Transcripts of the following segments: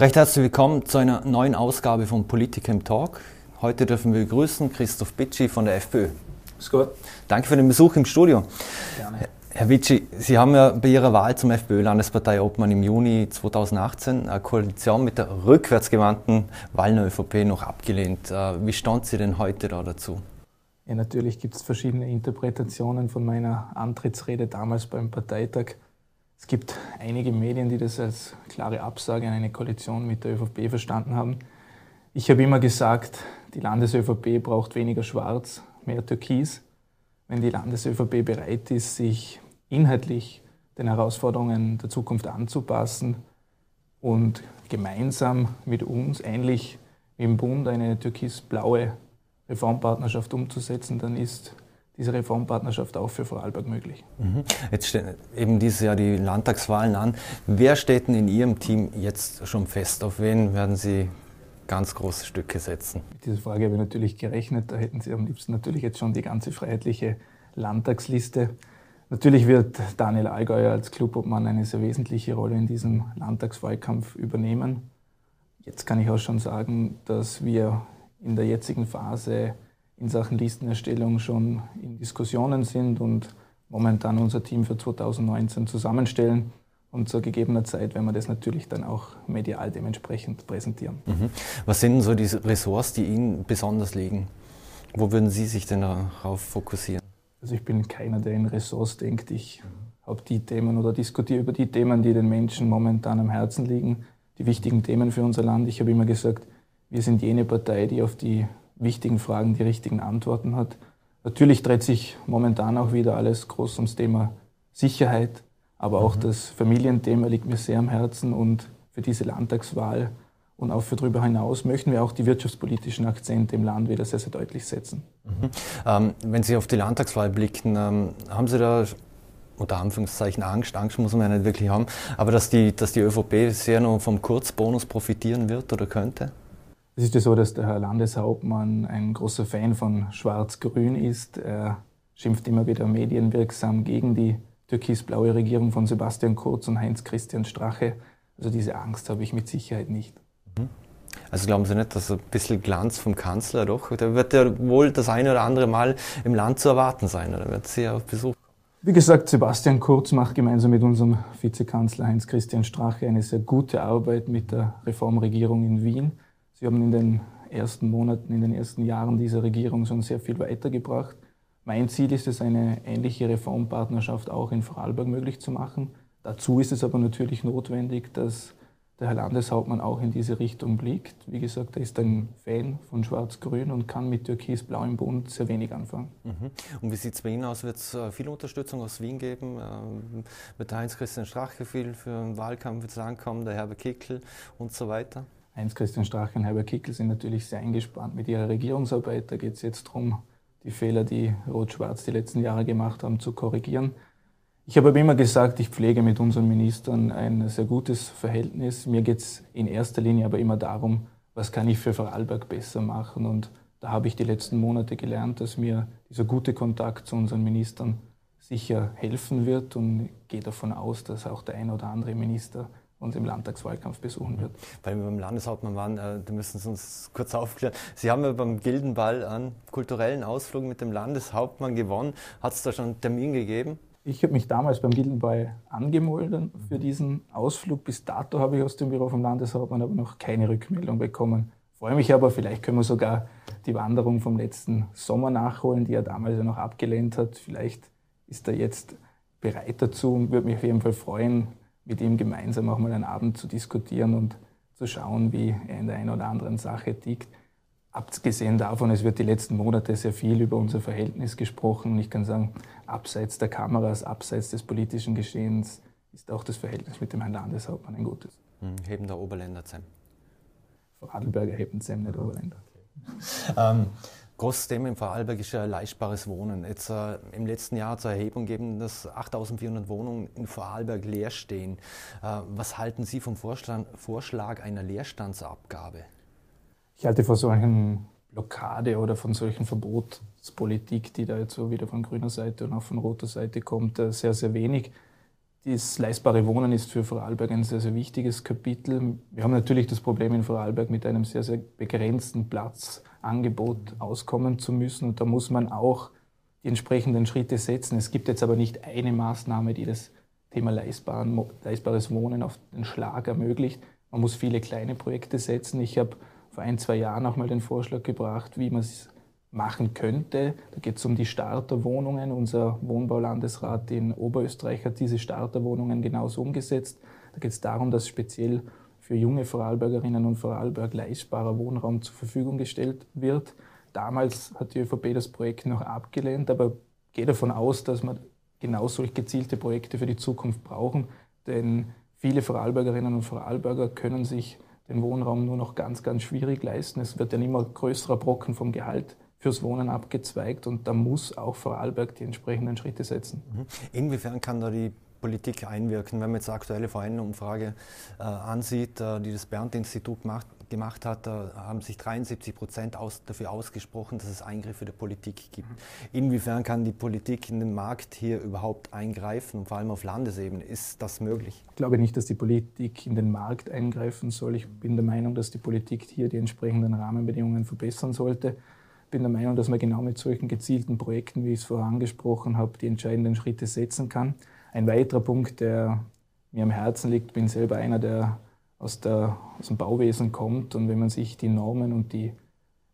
Recht herzlich willkommen zu einer neuen Ausgabe von Politik im Talk. Heute dürfen wir begrüßen Christoph Bitschi von der FPÖ. Ist gut. Danke für den Besuch im Studio. Gerne. Herr Bitschi, Sie haben ja bei Ihrer Wahl zum FPÖ-Landesparteiobmann im Juni 2018 eine Koalition mit der rückwärtsgewandten Wallner ÖVP noch abgelehnt. Äh, wie stand Sie denn heute da dazu? Ja, natürlich gibt es verschiedene Interpretationen von meiner Antrittsrede damals beim Parteitag. Es gibt einige Medien, die das als klare Absage an eine Koalition mit der ÖVP verstanden haben. Ich habe immer gesagt, die Landes-ÖVP braucht weniger Schwarz, mehr Türkis. Wenn die Landes-ÖVP bereit ist, sich inhaltlich den Herausforderungen der Zukunft anzupassen und gemeinsam mit uns, ähnlich wie im Bund, eine türkis-blaue Reformpartnerschaft umzusetzen, dann ist diese Reformpartnerschaft auch für Vorarlberg möglich. Mhm. Jetzt stehen eben dieses Jahr die Landtagswahlen an. Wer steht denn in Ihrem Team jetzt schon fest? Auf wen werden Sie ganz große Stücke setzen? Mit dieser Frage habe ich natürlich gerechnet. Da hätten Sie am liebsten natürlich jetzt schon die ganze freiheitliche Landtagsliste. Natürlich wird Daniel Allgäuer als Clubobmann eine sehr wesentliche Rolle in diesem Landtagswahlkampf übernehmen. Jetzt kann ich auch schon sagen, dass wir in der jetzigen Phase in Sachen Listenerstellung schon in Diskussionen sind und momentan unser Team für 2019 zusammenstellen. Und zu gegebener Zeit werden wir das natürlich dann auch medial dementsprechend präsentieren. Mhm. Was sind so die Ressorts, die Ihnen besonders liegen? Wo würden Sie sich denn darauf fokussieren? Also ich bin keiner, der in Ressorts denkt. Ich habe die Themen oder diskutiere über die Themen, die den Menschen momentan am Herzen liegen, die wichtigen Themen für unser Land. Ich habe immer gesagt, wir sind jene Partei, die auf die wichtigen Fragen die richtigen Antworten hat. Natürlich dreht sich momentan auch wieder alles groß ums Thema Sicherheit, aber auch mhm. das Familienthema liegt mir sehr am Herzen und für diese Landtagswahl und auch für darüber hinaus möchten wir auch die wirtschaftspolitischen Akzente im Land wieder sehr, sehr deutlich setzen. Mhm. Ähm, wenn Sie auf die Landtagswahl blicken, ähm, haben Sie da unter Anführungszeichen Angst, Angst muss man ja nicht wirklich haben, aber dass die, dass die ÖVP sehr noch vom Kurzbonus profitieren wird oder könnte? Es ist ja so, dass der Herr Landeshauptmann ein großer Fan von Schwarz-Grün ist. Er schimpft immer wieder medienwirksam gegen die türkis-blaue Regierung von Sebastian Kurz und Heinz-Christian Strache. Also diese Angst habe ich mit Sicherheit nicht. Mhm. Also glauben Sie nicht, dass ein bisschen Glanz vom Kanzler doch, der wird ja wohl das eine oder andere Mal im Land zu erwarten sein, oder wird Sie ja auf Besuch wie gesagt, Sebastian Kurz macht gemeinsam mit unserem Vizekanzler Heinz-Christian Strache eine sehr gute Arbeit mit der Reformregierung in Wien. Sie haben in den ersten Monaten, in den ersten Jahren dieser Regierung schon sehr viel weitergebracht. Mein Ziel ist es, eine ähnliche Reformpartnerschaft auch in Vorarlberg möglich zu machen. Dazu ist es aber natürlich notwendig, dass der Herr Landeshauptmann auch in diese Richtung blickt. Wie gesagt, er ist ein Fan von Schwarz-Grün und kann mit Türkis-Blau im Bund sehr wenig anfangen. Mhm. Und wie sieht es bei Ihnen aus? Wird es äh, viel Unterstützung aus Wien geben? Ähm, wird Heinz-Christian Strache viel für den Wahlkampf jetzt ankommen, der Herbert Kickel und so weiter? Heinz-Christian Strache und Herbert Kickel sind natürlich sehr eingespannt mit ihrer Regierungsarbeit. Da geht es jetzt darum, die Fehler, die Rot-Schwarz die letzten Jahre gemacht haben, zu korrigieren. Ich habe aber immer gesagt, ich pflege mit unseren Ministern ein sehr gutes Verhältnis. Mir geht es in erster Linie aber immer darum, was kann ich für Vorarlberg besser machen. Und da habe ich die letzten Monate gelernt, dass mir dieser gute Kontakt zu unseren Ministern sicher helfen wird und gehe davon aus, dass auch der ein oder andere Minister uns im Landtagswahlkampf besuchen wird. Weil wir beim Landeshauptmann waren, äh, da müssen Sie uns kurz aufklären. Sie haben ja beim Gildenball einen kulturellen Ausflug mit dem Landeshauptmann gewonnen. Hat es da schon einen Termin gegeben? Ich habe mich damals beim Gildenball angemeldet für diesen Ausflug. Bis dato habe ich aus dem Büro vom Landeshauptmann aber noch keine Rückmeldung bekommen. Freue mich aber, vielleicht können wir sogar die Wanderung vom letzten Sommer nachholen, die er damals ja noch abgelehnt hat. Vielleicht ist er jetzt bereit dazu und würde mich auf jeden Fall freuen, mit ihm gemeinsam auch mal einen Abend zu diskutieren und zu schauen, wie er in der einen oder anderen Sache tickt. Abgesehen davon, es wird die letzten Monate sehr viel über unser Verhältnis gesprochen. Und ich kann sagen, abseits der Kameras, abseits des politischen Geschehens ist auch das Verhältnis mit dem Herrn Landeshauptmann ein gutes. Hm, heben der Oberländer Zem. Vorarlberger heben Zem, nicht Oberländer. Okay. Ähm, Thema im Vorarlberg ist ja leistbares Wohnen. Jetzt äh, im letzten Jahr zur Erhebung geben, dass 8400 Wohnungen in Vorarlberg leer stehen. Äh, was halten Sie vom Vorstand, Vorschlag einer Leerstandsabgabe? Ich halte vor solchen Blockade oder von solchen Verbotspolitik, die da jetzt so wieder von grüner Seite und auch von roter Seite kommt, äh, sehr, sehr wenig. Das leistbare Wohnen ist für Vorarlberg ein sehr, sehr wichtiges Kapitel. Wir haben natürlich das Problem in Vorarlberg mit einem sehr, sehr begrenzten Platzangebot auskommen zu müssen. Und da muss man auch die entsprechenden Schritte setzen. Es gibt jetzt aber nicht eine Maßnahme, die das Thema leistbares Wohnen auf den Schlag ermöglicht. Man muss viele kleine Projekte setzen. Ich habe vor ein, zwei Jahren auch mal den Vorschlag gebracht, wie man es machen könnte. Da geht es um die Starterwohnungen. Unser Wohnbaulandesrat in Oberösterreich hat diese Starterwohnungen genauso umgesetzt. Da geht es darum, dass speziell für junge Vorarlbergerinnen und Vorarlberg leistbarer Wohnraum zur Verfügung gestellt wird. Damals hat die ÖVP das Projekt noch abgelehnt, aber gehe davon aus, dass wir genau solch gezielte Projekte für die Zukunft brauchen, denn viele Vorarlbergerinnen und Vorarlberger können sich den Wohnraum nur noch ganz, ganz schwierig leisten. Es wird ein immer größerer Brocken vom Gehalt fürs Wohnen abgezweigt und da muss auch Vorarlberg die entsprechenden Schritte setzen. Mhm. Inwiefern kann da die Politik einwirken, wenn man jetzt aktuelle Vereinsumfrage äh, ansieht, äh, die das Bernd-Institut macht, gemacht hat, da haben sich 73 Prozent aus, dafür ausgesprochen, dass es Eingriffe der Politik gibt. Inwiefern kann die Politik in den Markt hier überhaupt eingreifen, vor allem auf Landesebene? Ist das möglich? Ich glaube nicht, dass die Politik in den Markt eingreifen soll. Ich bin der Meinung, dass die Politik hier die entsprechenden Rahmenbedingungen verbessern sollte. Ich bin der Meinung, dass man genau mit solchen gezielten Projekten, wie ich es vorher angesprochen habe, die entscheidenden Schritte setzen kann. Ein weiterer Punkt, der mir am Herzen liegt, bin selber einer, der aus, der, aus dem Bauwesen kommt. Und wenn man sich die Normen und die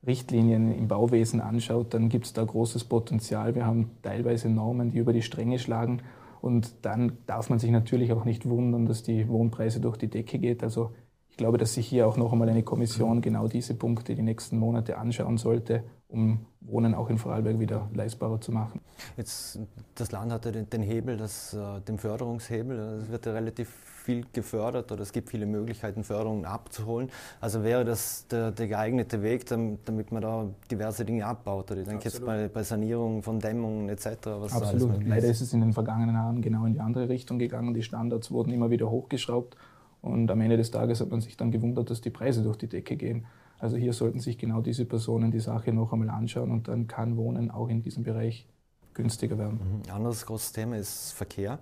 Richtlinien im Bauwesen anschaut, dann gibt es da großes Potenzial. Wir haben teilweise Normen, die über die Stränge schlagen. Und dann darf man sich natürlich auch nicht wundern, dass die Wohnpreise durch die Decke geht. Also ich glaube, dass sich hier auch noch einmal eine Kommission genau diese Punkte die nächsten Monate anschauen sollte, um Wohnen auch in Vorarlberg wieder leistbarer zu machen. Jetzt, das Land hatte den, den Hebel, das, äh, den Förderungshebel. Es wird ja relativ viel gefördert oder es gibt viele Möglichkeiten, Förderungen abzuholen. Also wäre das der, der geeignete Weg, damit man da diverse Dinge abbaut. Oder ich denke Absolut. jetzt bei, bei Sanierung von Dämmungen etc. Absolut. Leider ist es in den vergangenen Jahren genau in die andere Richtung gegangen. Die Standards wurden immer wieder hochgeschraubt und am Ende des Tages hat man sich dann gewundert, dass die Preise durch die Decke gehen. Also hier sollten sich genau diese Personen die Sache noch einmal anschauen und dann kann Wohnen auch in diesem Bereich günstiger werden. Ein mhm. anderes großes Thema ist Verkehr.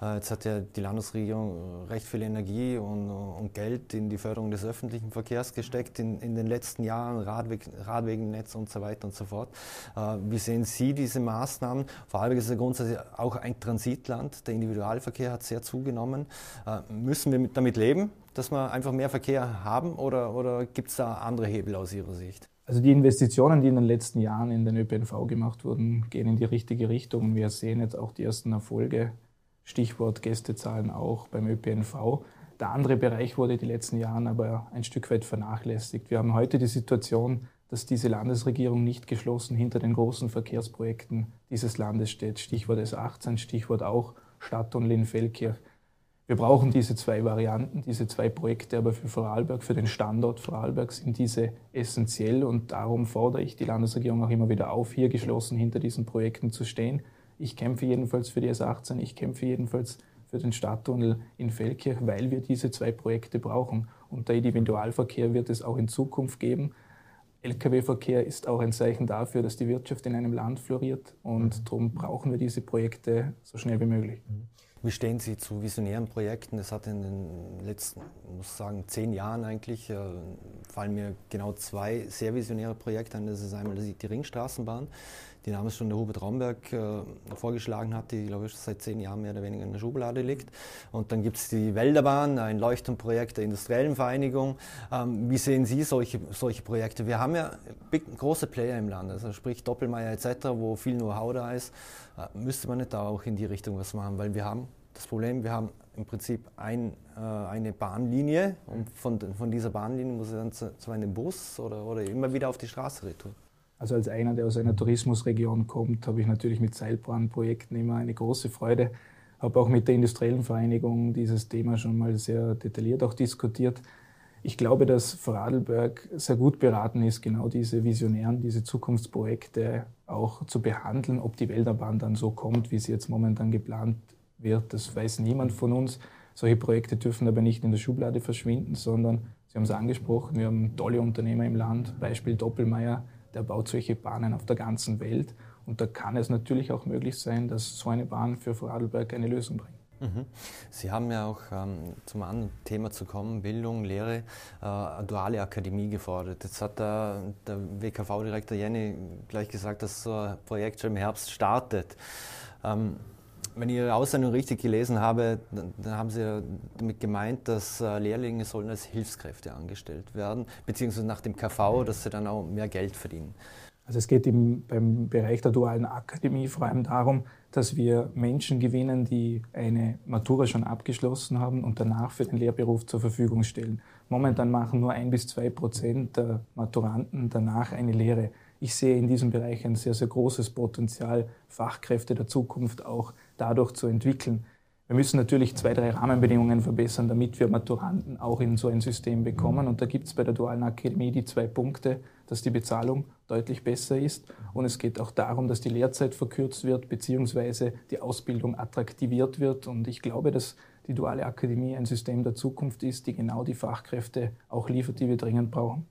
Äh, jetzt hat ja die Landesregierung recht viel Energie und, und Geld in die Förderung des öffentlichen Verkehrs gesteckt in, in den letzten Jahren, Radweg, Radwegennetz und so weiter und so fort. Äh, wie sehen Sie diese Maßnahmen? Vor allem ist ja grundsätzlich auch ein Transitland. Der Individualverkehr hat sehr zugenommen. Äh, müssen wir damit leben, dass wir einfach mehr Verkehr haben oder, oder gibt es da andere Hebel aus Ihrer Sicht? Also die Investitionen, die in den letzten Jahren in den ÖPNV gemacht wurden, gehen in die richtige Richtung. Wir sehen jetzt auch die ersten Erfolge. Stichwort Gästezahlen auch beim ÖPNV. Der andere Bereich wurde die letzten Jahre aber ein Stück weit vernachlässigt. Wir haben heute die Situation, dass diese Landesregierung nicht geschlossen hinter den großen Verkehrsprojekten dieses Landes steht. Stichwort S18, Stichwort auch Stadttunnel Feldkirch. Wir brauchen diese zwei Varianten, diese zwei Projekte, aber für Vorarlberg, für den Standort Vorarlberg sind diese essentiell und darum fordere ich die Landesregierung auch immer wieder auf, hier geschlossen hinter diesen Projekten zu stehen. Ich kämpfe jedenfalls für die S18, ich kämpfe jedenfalls für den Stadttunnel in Feldkirch, weil wir diese zwei Projekte brauchen. Und der Individualverkehr wird es auch in Zukunft geben. Lkw-Verkehr ist auch ein Zeichen dafür, dass die Wirtschaft in einem Land floriert und darum brauchen wir diese Projekte so schnell wie möglich. Mhm. Wie stehen Sie zu visionären Projekten? Das hat in den letzten, muss sagen, zehn Jahren eigentlich, äh, fallen mir genau zwei sehr visionäre Projekte an. Das ist einmal die Ringstraßenbahn, die damals schon der Hubert Raumberg äh, vorgeschlagen hat, die, glaube ich, seit zehn Jahren mehr oder weniger in der Schublade liegt. Und dann gibt es die Wälderbahn, ein Leuchtturmprojekt der Industriellen Vereinigung. Ähm, wie sehen Sie solche, solche Projekte? Wir haben ja big, große Player im Land, also sprich Doppelmeier etc., wo viel Know-how da ist. Äh, müsste man nicht da auch in die Richtung was machen? Weil wir haben das Problem, wir haben im Prinzip ein, äh, eine Bahnlinie und von, von dieser Bahnlinie muss er dann zu, zu, einem Bus oder, oder immer wieder auf die Straße retour. Also als einer, der aus einer Tourismusregion kommt, habe ich natürlich mit Seilbahnprojekten immer eine große Freude. Habe auch mit der Industriellen Vereinigung dieses Thema schon mal sehr detailliert auch diskutiert. Ich glaube, dass Vorarlberg sehr gut beraten ist, genau diese visionären, diese Zukunftsprojekte auch zu behandeln. Ob die Wälderbahn dann so kommt, wie sie jetzt momentan geplant wird, das weiß niemand von uns. Solche Projekte dürfen aber nicht in der Schublade verschwinden, sondern, Sie haben es angesprochen, wir haben tolle Unternehmer im Land, Beispiel Doppelmeier, der baut solche Bahnen auf der ganzen Welt. Und da kann es natürlich auch möglich sein, dass so eine Bahn für Vorarlberg eine Lösung bringt. Mhm. Sie haben ja auch ähm, zum anderen Thema zu kommen, Bildung, Lehre, äh, duale Akademie gefordert. Jetzt hat der, der WKV-Direktor Jenny gleich gesagt, dass so ein Projekt schon im Herbst startet. Ähm, wenn ich Ihre Aussendung richtig gelesen habe, dann, dann haben Sie damit gemeint, dass äh, Lehrlinge sollen als Hilfskräfte angestellt werden, beziehungsweise nach dem KV, dass sie dann auch mehr Geld verdienen. Also es geht im, beim Bereich der dualen Akademie vor allem darum, dass wir Menschen gewinnen, die eine Matura schon abgeschlossen haben und danach für den Lehrberuf zur Verfügung stellen. Momentan machen nur ein bis zwei Prozent der Maturanten danach eine Lehre. Ich sehe in diesem Bereich ein sehr, sehr großes Potenzial, Fachkräfte der Zukunft auch dadurch zu entwickeln. Wir müssen natürlich zwei, drei Rahmenbedingungen verbessern, damit wir Maturanten auch in so ein System bekommen. Und da gibt es bei der Dualen Akademie die zwei Punkte, dass die Bezahlung deutlich besser ist. Und es geht auch darum, dass die Lehrzeit verkürzt wird, beziehungsweise die Ausbildung attraktiviert wird. Und ich glaube, dass die Duale Akademie ein System der Zukunft ist, die genau die Fachkräfte auch liefert, die wir dringend brauchen.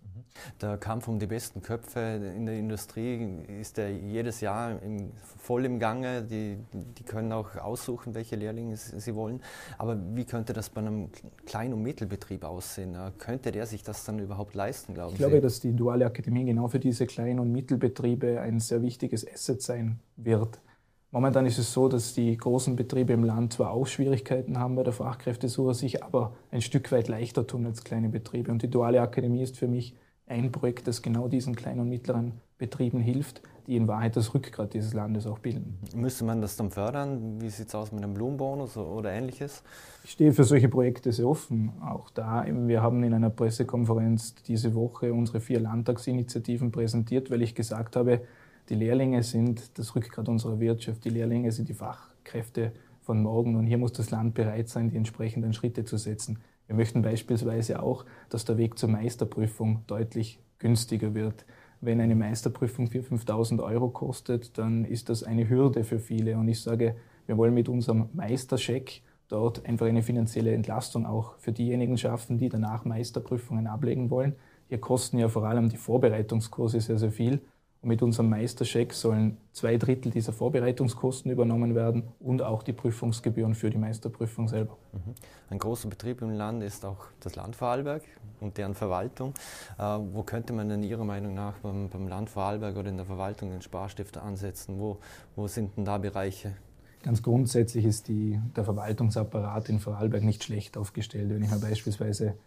Der Kampf um die besten Köpfe in der Industrie ist ja jedes Jahr im, voll im Gange. Die, die können auch aussuchen, welche Lehrlinge sie wollen. Aber wie könnte das bei einem Klein- und Mittelbetrieb aussehen? Könnte der sich das dann überhaupt leisten, glauben ich Sie? Ich glaube, dass die duale Akademie genau für diese Klein- und Mittelbetriebe ein sehr wichtiges Asset sein wird. Momentan ist es so, dass die großen Betriebe im Land zwar auch Schwierigkeiten haben bei der Fachkräftesuche, sich aber ein Stück weit leichter tun als kleine Betriebe. Und die duale Akademie ist für mich ein Projekt, das genau diesen kleinen und mittleren Betrieben hilft, die in Wahrheit das Rückgrat dieses Landes auch bilden. Müsste man das dann fördern? Wie sieht es aus mit einem Blumenbonus oder ähnliches? Ich stehe für solche Projekte sehr offen. Auch da, wir haben in einer Pressekonferenz diese Woche unsere vier Landtagsinitiativen präsentiert, weil ich gesagt habe, die Lehrlinge sind das Rückgrat unserer Wirtschaft, die Lehrlinge sind die Fachkräfte von morgen und hier muss das Land bereit sein, die entsprechenden Schritte zu setzen. Wir möchten beispielsweise auch, dass der Weg zur Meisterprüfung deutlich günstiger wird. Wenn eine Meisterprüfung 4.000, 5.000 Euro kostet, dann ist das eine Hürde für viele. Und ich sage, wir wollen mit unserem Meisterscheck dort einfach eine finanzielle Entlastung auch für diejenigen schaffen, die danach Meisterprüfungen ablegen wollen. Hier kosten ja vor allem die Vorbereitungskurse sehr, sehr viel. Und mit unserem Meistercheck sollen zwei Drittel dieser Vorbereitungskosten übernommen werden und auch die Prüfungsgebühren für die Meisterprüfung selber. Mhm. Ein großer Betrieb im Land ist auch das Land Vorarlberg und deren Verwaltung. Äh, wo könnte man denn Ihrer Meinung nach beim, beim Land Vorarlberg oder in der Verwaltung den Sparstift ansetzen? Wo, wo sind denn da Bereiche? Ganz grundsätzlich ist die, der Verwaltungsapparat in Vorarlberg nicht schlecht aufgestellt. Wenn ich mir beispielsweise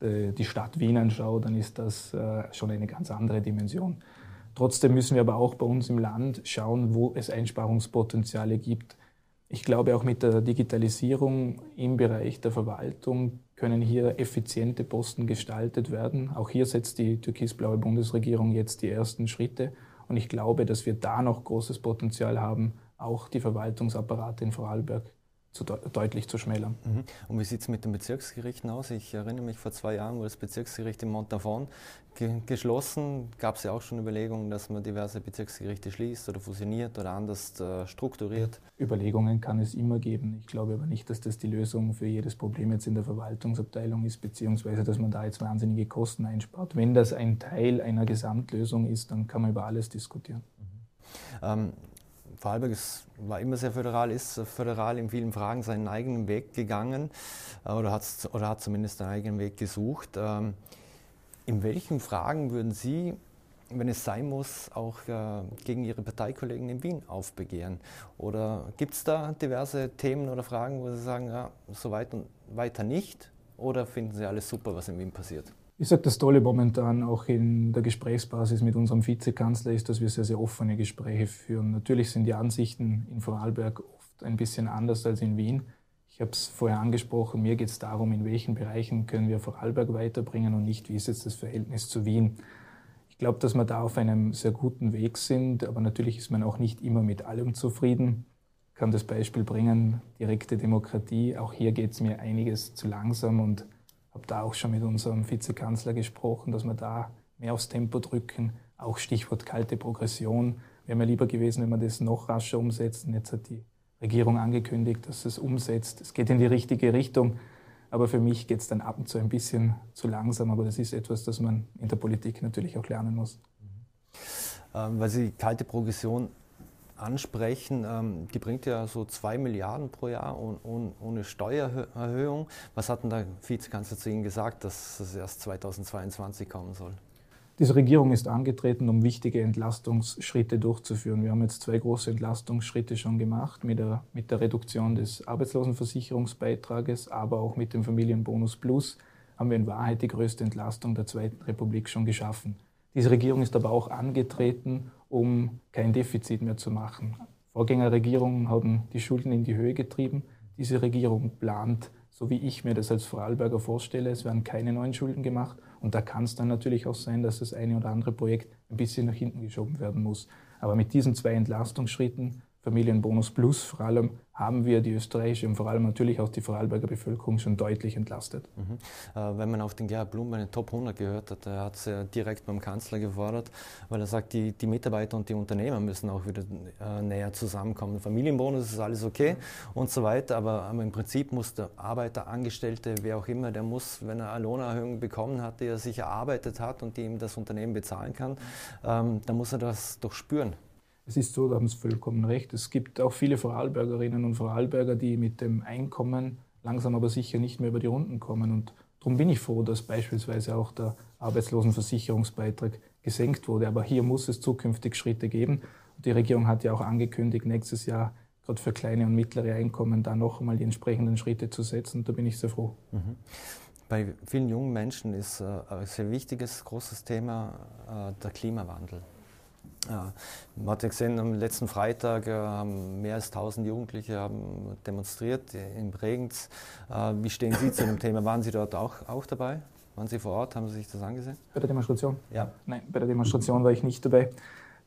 äh, die Stadt Wien anschaue, dann ist das äh, schon eine ganz andere Dimension. Trotzdem müssen wir aber auch bei uns im Land schauen, wo es Einsparungspotenziale gibt. Ich glaube, auch mit der Digitalisierung im Bereich der Verwaltung können hier effiziente Posten gestaltet werden. Auch hier setzt die türkisblaue Bundesregierung jetzt die ersten Schritte. Und ich glaube, dass wir da noch großes Potenzial haben, auch die Verwaltungsapparate in Vorarlberg zu de deutlich zu schmälern. Mhm. Und wie sieht es mit den Bezirksgerichten aus? Ich erinnere mich, vor zwei Jahren wurde das Bezirksgericht in Montafon ge geschlossen. Gab es ja auch schon Überlegungen, dass man diverse Bezirksgerichte schließt oder fusioniert oder anders äh, strukturiert? Überlegungen kann es immer geben. Ich glaube aber nicht, dass das die Lösung für jedes Problem jetzt in der Verwaltungsabteilung ist, beziehungsweise dass man da jetzt wahnsinnige Kosten einspart. Wenn das ein Teil einer Gesamtlösung ist, dann kann man über alles diskutieren. Mhm. Ähm, Vorarlberg ist, war immer sehr föderal, ist föderal in vielen Fragen seinen eigenen Weg gegangen äh, oder, oder hat zumindest einen eigenen Weg gesucht. Ähm, in welchen Fragen würden Sie, wenn es sein muss, auch äh, gegen Ihre Parteikollegen in Wien aufbegehren? Oder gibt es da diverse Themen oder Fragen, wo Sie sagen, ja, so weit und weiter nicht? Oder finden Sie alles super, was in Wien passiert? Ich sage, das Tolle momentan auch in der Gesprächsbasis mit unserem Vizekanzler ist, dass wir sehr, sehr offene Gespräche führen. Natürlich sind die Ansichten in Vorarlberg oft ein bisschen anders als in Wien. Ich habe es vorher angesprochen, mir geht es darum, in welchen Bereichen können wir Vorarlberg weiterbringen und nicht, wie ist jetzt das Verhältnis zu Wien. Ich glaube, dass wir da auf einem sehr guten Weg sind, aber natürlich ist man auch nicht immer mit allem zufrieden. Ich kann das Beispiel bringen, direkte Demokratie. Auch hier geht es mir einiges zu langsam und habe da auch schon mit unserem Vizekanzler gesprochen, dass wir da mehr aufs Tempo drücken. Auch Stichwort kalte Progression. Wäre mir lieber gewesen, wenn wir das noch rascher umsetzen. Jetzt hat die Regierung angekündigt, dass es umsetzt. Es geht in die richtige Richtung. Aber für mich geht es dann ab und zu ein bisschen zu langsam. Aber das ist etwas, das man in der Politik natürlich auch lernen muss. Ähm, weil Sie kalte Progression ansprechen. Ähm, die bringt ja so zwei Milliarden pro Jahr ohne Steuererhöhung. Was hat denn der Vizekanzler zu Ihnen gesagt, dass es erst 2022 kommen soll? Diese Regierung ist angetreten, um wichtige Entlastungsschritte durchzuführen. Wir haben jetzt zwei große Entlastungsschritte schon gemacht mit der, mit der Reduktion des Arbeitslosenversicherungsbeitrages, aber auch mit dem Familienbonus Plus haben wir in Wahrheit die größte Entlastung der Zweiten Republik schon geschaffen. Diese Regierung ist aber auch angetreten, um kein Defizit mehr zu machen. Vorgängerregierungen haben die Schulden in die Höhe getrieben. Diese Regierung plant, so wie ich mir das als Vorarlberger vorstelle, es werden keine neuen Schulden gemacht. Und da kann es dann natürlich auch sein, dass das eine oder andere Projekt ein bisschen nach hinten geschoben werden muss. Aber mit diesen zwei Entlastungsschritten Familienbonus Plus vor allem haben wir die österreichische und vor allem natürlich auch die Vorarlberger Bevölkerung schon deutlich entlastet. Mhm. Äh, wenn man auf den Gerhard Blum bei den Top 100 gehört hat, er hat es ja direkt beim Kanzler gefordert, weil er sagt, die, die Mitarbeiter und die Unternehmer müssen auch wieder äh, näher zusammenkommen. Familienbonus ist alles okay und so weiter, aber, im Prinzip muss der Arbeiter, Angestellte, wer auch immer, der muss, wenn er eine Lohnerhöhung bekommen hat, die er sich erarbeitet hat und die ihm das Unternehmen bezahlen kann, ähm, dann muss er das doch spüren. Es ist so, da haben Sie vollkommen recht. Es gibt auch viele Vorarlbergerinnen und Vorarlberger, die mit dem Einkommen langsam aber sicher nicht mehr über die Runden kommen. Und darum bin ich froh, dass beispielsweise auch der Arbeitslosenversicherungsbeitrag gesenkt wurde. Aber hier muss es zukünftig Schritte geben. Und die Regierung hat ja auch angekündigt, nächstes Jahr gerade für kleine und mittlere Einkommen da noch einmal die entsprechenden Schritte zu setzen. Da bin ich sehr froh. Mhm. Bei vielen jungen Menschen ist äh, ein sehr wichtiges, großes Thema äh, der Klimawandel. Ja, man hat ja gesehen, am letzten Freitag äh, haben mehr als 1000 Jugendliche haben demonstriert in Bregenz. Äh, wie stehen Sie zu dem Thema? Waren Sie dort auch, auch dabei? Waren Sie vor Ort? Haben Sie sich das angesehen? Bei der Demonstration? Ja. Nein, bei der Demonstration war ich nicht dabei.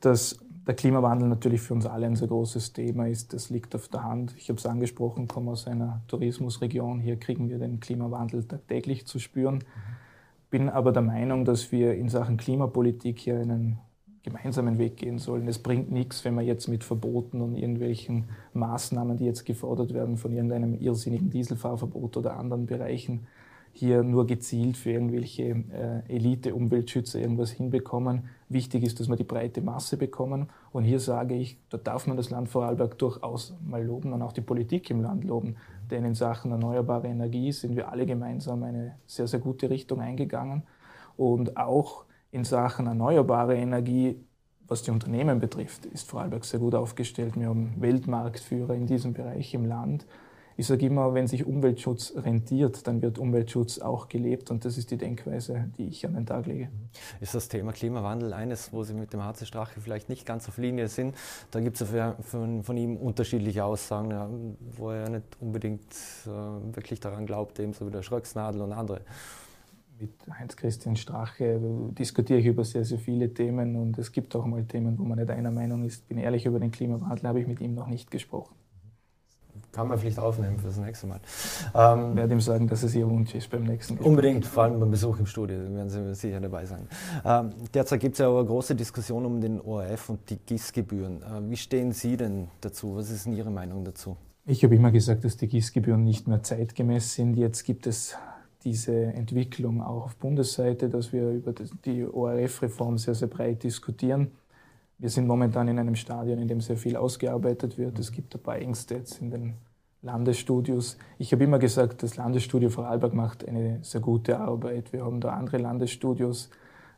Dass der Klimawandel natürlich für uns alle ein sehr großes Thema ist, das liegt auf der Hand. Ich habe es angesprochen, komme aus einer Tourismusregion. Hier kriegen wir den Klimawandel tagtäglich zu spüren. Mhm. Bin aber der Meinung, dass wir in Sachen Klimapolitik hier einen gemeinsamen Weg gehen sollen. Es bringt nichts, wenn man jetzt mit Verboten und irgendwelchen Maßnahmen, die jetzt gefordert werden von irgendeinem irrsinnigen Dieselfahrverbot oder anderen Bereichen, hier nur gezielt für irgendwelche äh, Elite-Umweltschützer irgendwas hinbekommen. Wichtig ist, dass wir die breite Masse bekommen. Und hier sage ich, da darf man das Land Vorarlberg durchaus mal loben und auch die Politik im Land loben. Denn in Sachen erneuerbare Energie sind wir alle gemeinsam eine sehr, sehr gute Richtung eingegangen. Und auch in Sachen erneuerbare Energie, was die Unternehmen betrifft, ist Vorarlberg sehr gut aufgestellt. Wir haben Weltmarktführer in diesem Bereich im Land. Ich sage immer, wenn sich Umweltschutz rentiert, dann wird Umweltschutz auch gelebt und das ist die Denkweise, die ich an den Tag lege. Ist das Thema Klimawandel eines, wo Sie mit dem HC Strache vielleicht nicht ganz auf Linie sind? Da gibt es von, ihm unterschiedliche Aussagen, wo er nicht unbedingt äh, wirklich daran glaubt, ebenso wie der Schröcksnadel und andere mit Heinz-Christian Strache diskutiere ich über sehr, sehr viele Themen und es gibt auch mal Themen, wo man nicht einer Meinung ist. Bin ehrlich, über den Klimawandel habe ich mit ihm noch nicht gesprochen. Kann man vielleicht aufnehmen für das nächste Mal. Ähm, ich werde ihm sagen, dass es Ihr Wunsch ist beim nächsten Gespräch. Unbedingt, vor allem beim Besuch im Studio, werden Sie sicher dabei sein. Ähm, derzeit gibt es ja aber eine große Diskussion um den ORF und die GIS-Gebühren. Äh, wie stehen Sie denn dazu? Was ist denn Ihre Meinung dazu? Ich habe immer gesagt, dass die GIS-Gebühren nicht mehr zeitgemäß sind. Jetzt gibt es diese Entwicklung auch auf Bundesseite, dass wir über die ORF-Reform sehr, sehr breit diskutieren. Wir sind momentan in einem Stadion, in dem sehr viel ausgearbeitet wird. Es gibt ein paar Ängste jetzt in den Landesstudios. Ich habe immer gesagt, das Landesstudio Vorarlberg macht eine sehr gute Arbeit. Wir haben da andere Landesstudios,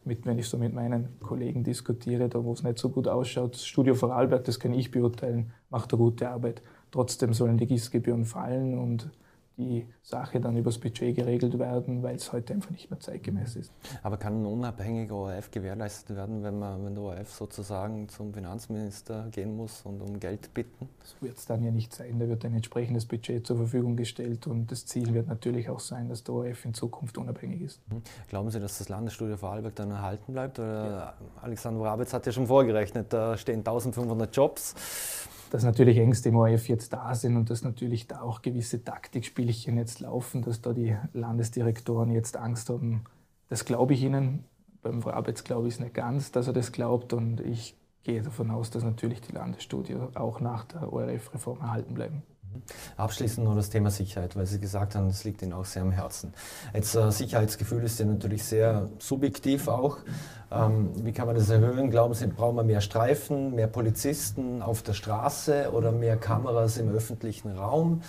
mit, wenn ich so mit meinen Kollegen diskutiere, da wo es nicht so gut ausschaut. Das Studio Vorarlberg, das kann ich beurteilen, macht eine gute Arbeit. Trotzdem sollen die GIS-Gebühren fallen und die Sache dann übers Budget geregelt werden, weil es heute einfach nicht mehr zeitgemäß ist. Aber kann ein unabhängiger ORF gewährleistet werden, wenn, man, wenn der ORF sozusagen zum Finanzminister gehen muss und um Geld bitten? Das wird es dann ja nicht sein. Da wird ein entsprechendes Budget zur Verfügung gestellt und das Ziel wird natürlich auch sein, dass der ORF in Zukunft unabhängig ist. Mhm. Glauben Sie, dass das Landesstudio Vorarlberg dann erhalten bleibt? Oder ja. Alexander Rabitz hat ja schon vorgerechnet, da stehen 1500 Jobs dass natürlich Ängste im ORF jetzt da sind und dass natürlich da auch gewisse Taktikspielchen jetzt laufen, dass da die Landesdirektoren jetzt Angst haben. Das glaube ich Ihnen. Beim Arbeits glaube ich es nicht ganz, dass er das glaubt und ich gehe davon aus, dass natürlich die Landesstudie auch nach der ORF-Reform erhalten bleiben. Abschließend noch das Thema Sicherheit, weil Sie gesagt haben, das liegt Ihnen auch sehr am Herzen. Jetzt äh, Sicherheitsgefühl ist ja natürlich sehr subjektiv auch. Ähm, wie kann man das erhöhen? Glauben Sie, brauchen wir mehr Streifen, mehr Polizisten auf der Straße oder mehr Kameras im öffentlichen Raum?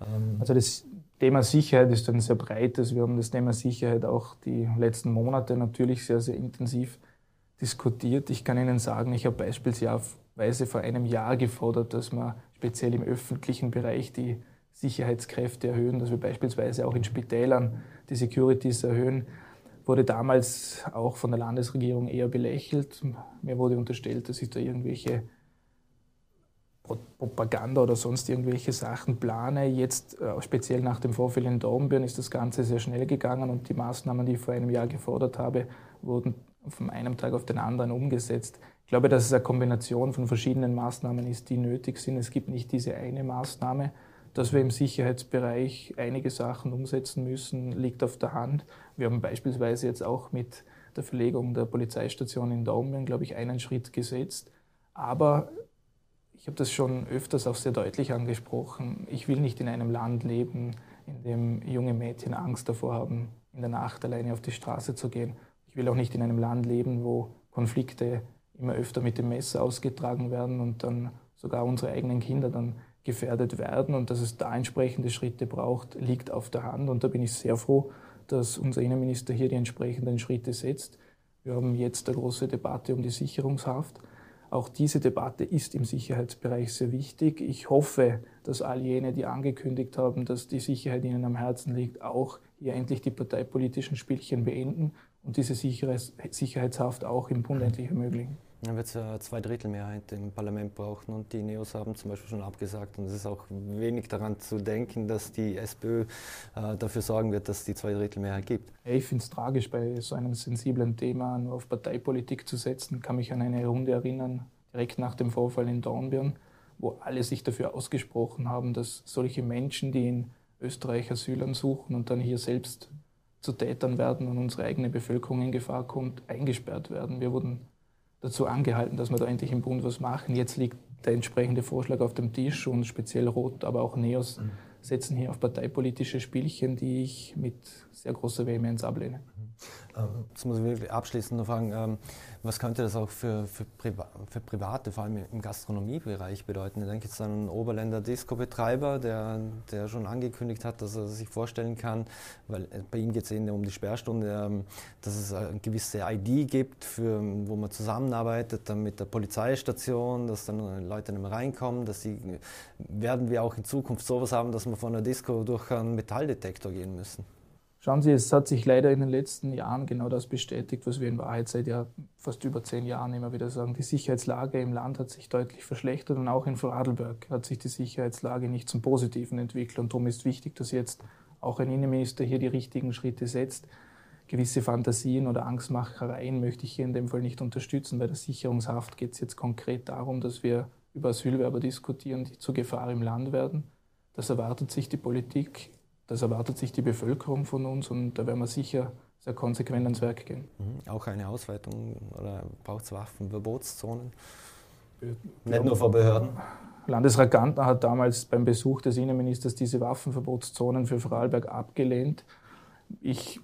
Ähm also das Thema Sicherheit ist ein sehr breites. Wir haben das Thema Sicherheit auch die letzten Monate natürlich sehr, sehr intensiv diskutiert. Ich kann Ihnen sagen, ich habe beispielsweise vor einem Jahr gefordert, dass man speziell im öffentlichen Bereich die Sicherheitskräfte erhöhen, dass wir beispielsweise auch in Spitälern die Securities erhöhen. Wurde damals auch von der Landesregierung eher belächelt. Mir wurde unterstellt, dass ich da irgendwelche Propaganda oder sonst irgendwelche Sachen plane. Jetzt, äh, speziell nach dem Vorfall in Dornbirn, ist das Ganze sehr schnell gegangen und die Maßnahmen, die ich vor einem Jahr gefordert habe, wurden von einem Tag auf den anderen umgesetzt. Ich glaube, dass es eine Kombination von verschiedenen Maßnahmen ist, die nötig sind. Es gibt nicht diese eine Maßnahme. Dass wir im Sicherheitsbereich einige Sachen umsetzen müssen, liegt auf der Hand. Wir haben beispielsweise jetzt auch mit der Verlegung der Polizeistation in Dornbirn, glaube ich, einen Schritt gesetzt. Aber ich habe das schon öfters auch sehr deutlich angesprochen. Ich will nicht in einem Land leben, in dem junge Mädchen Angst davor haben, in der Nacht alleine auf die Straße zu gehen. Ich will auch nicht in einem Land leben, wo Konflikte immer öfter mit dem Messer ausgetragen werden und dann sogar unsere eigenen Kinder dann gefährdet werden. Und dass es da entsprechende Schritte braucht, liegt auf der Hand. Und da bin ich sehr froh, dass unser Innenminister hier die entsprechenden Schritte setzt. Wir haben jetzt eine große Debatte um die Sicherungshaft. Auch diese Debatte ist im Sicherheitsbereich sehr wichtig. Ich hoffe, dass all jene, die angekündigt haben, dass die Sicherheit ihnen am Herzen liegt, auch hier endlich die parteipolitischen Spielchen beenden und diese Sicherheitshaft auch im Bund endlich ermöglichen. Dann wird es eine Zweidrittelmehrheit im Parlament brauchen und die Neos haben zum Beispiel schon abgesagt. Und es ist auch wenig daran zu denken, dass die SPÖ äh, dafür sorgen wird, dass es die Zweidrittelmehrheit gibt. Ich finde es tragisch, bei so einem sensiblen Thema nur auf Parteipolitik zu setzen. Ich kann mich an eine Runde erinnern, direkt nach dem Vorfall in Dornbirn, wo alle sich dafür ausgesprochen haben, dass solche Menschen, die in Österreich Asyl suchen und dann hier selbst zu Tätern werden und unsere eigene Bevölkerung in Gefahr kommt, eingesperrt werden. Wir wurden dazu angehalten, dass wir da endlich im Bund was machen. Jetzt liegt der entsprechende Vorschlag auf dem Tisch und speziell Rot, aber auch Neos mhm. Setzen hier auf parteipolitische Spielchen, die ich mit sehr großer Vehemenz ablehne. Ähm, jetzt muss ich wirklich abschließend noch fragen, ähm, was könnte das auch für, für, Priva für Private, vor allem im Gastronomiebereich bedeuten? Ich denke jetzt an einen Oberländer Disco-Betreiber, der, der schon angekündigt hat, dass er sich vorstellen kann, weil äh, bei ihm geht es eben um die Sperrstunde, ähm, dass es eine gewisse ID gibt, für, wo man zusammenarbeitet dann mit der Polizeistation, dass dann Leute nicht mehr reinkommen, dass sie, werden wir auch in Zukunft sowas haben, dass von der Disco durch einen Metalldetektor gehen müssen? Schauen Sie, es hat sich leider in den letzten Jahren genau das bestätigt, was wir in Wahrheit seit ja fast über zehn Jahren immer wieder sagen. Die Sicherheitslage im Land hat sich deutlich verschlechtert und auch in Vorarlberg hat sich die Sicherheitslage nicht zum Positiven entwickelt. Und darum ist wichtig, dass jetzt auch ein Innenminister hier die richtigen Schritte setzt. Gewisse Fantasien oder Angstmachereien möchte ich hier in dem Fall nicht unterstützen. Bei der Sicherungshaft geht es jetzt konkret darum, dass wir über Asylwerber diskutieren, die zur Gefahr im Land werden. Das erwartet sich die Politik das erwartet sich die Bevölkerung von uns und da werden wir sicher sehr konsequent ans Werk gehen. Mhm. Auch eine Ausweitung oder braucht es Waffenverbotszonen? Nicht nur vor Behörden? Landesrat Gantner hat damals beim Besuch des Innenministers diese Waffenverbotszonen für Vorarlberg abgelehnt. Ich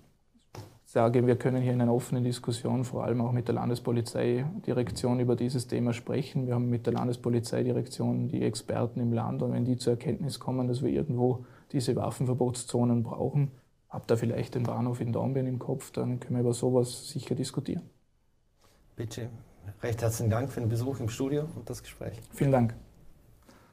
sage, wir können hier in einer offenen Diskussion, vor allem auch mit der Landespolizeidirektion, über dieses Thema sprechen. Wir haben mit der Landespolizeidirektion die Experten im Land und wenn die zur Erkenntnis kommen, dass wir irgendwo diese Waffenverbotszonen brauchen. Habt da vielleicht den Bahnhof in Dornbirn im Kopf, dann können wir über sowas sicher diskutieren. Bitte, recht herzlichen Dank für den Besuch im Studio und das Gespräch. Vielen Dank.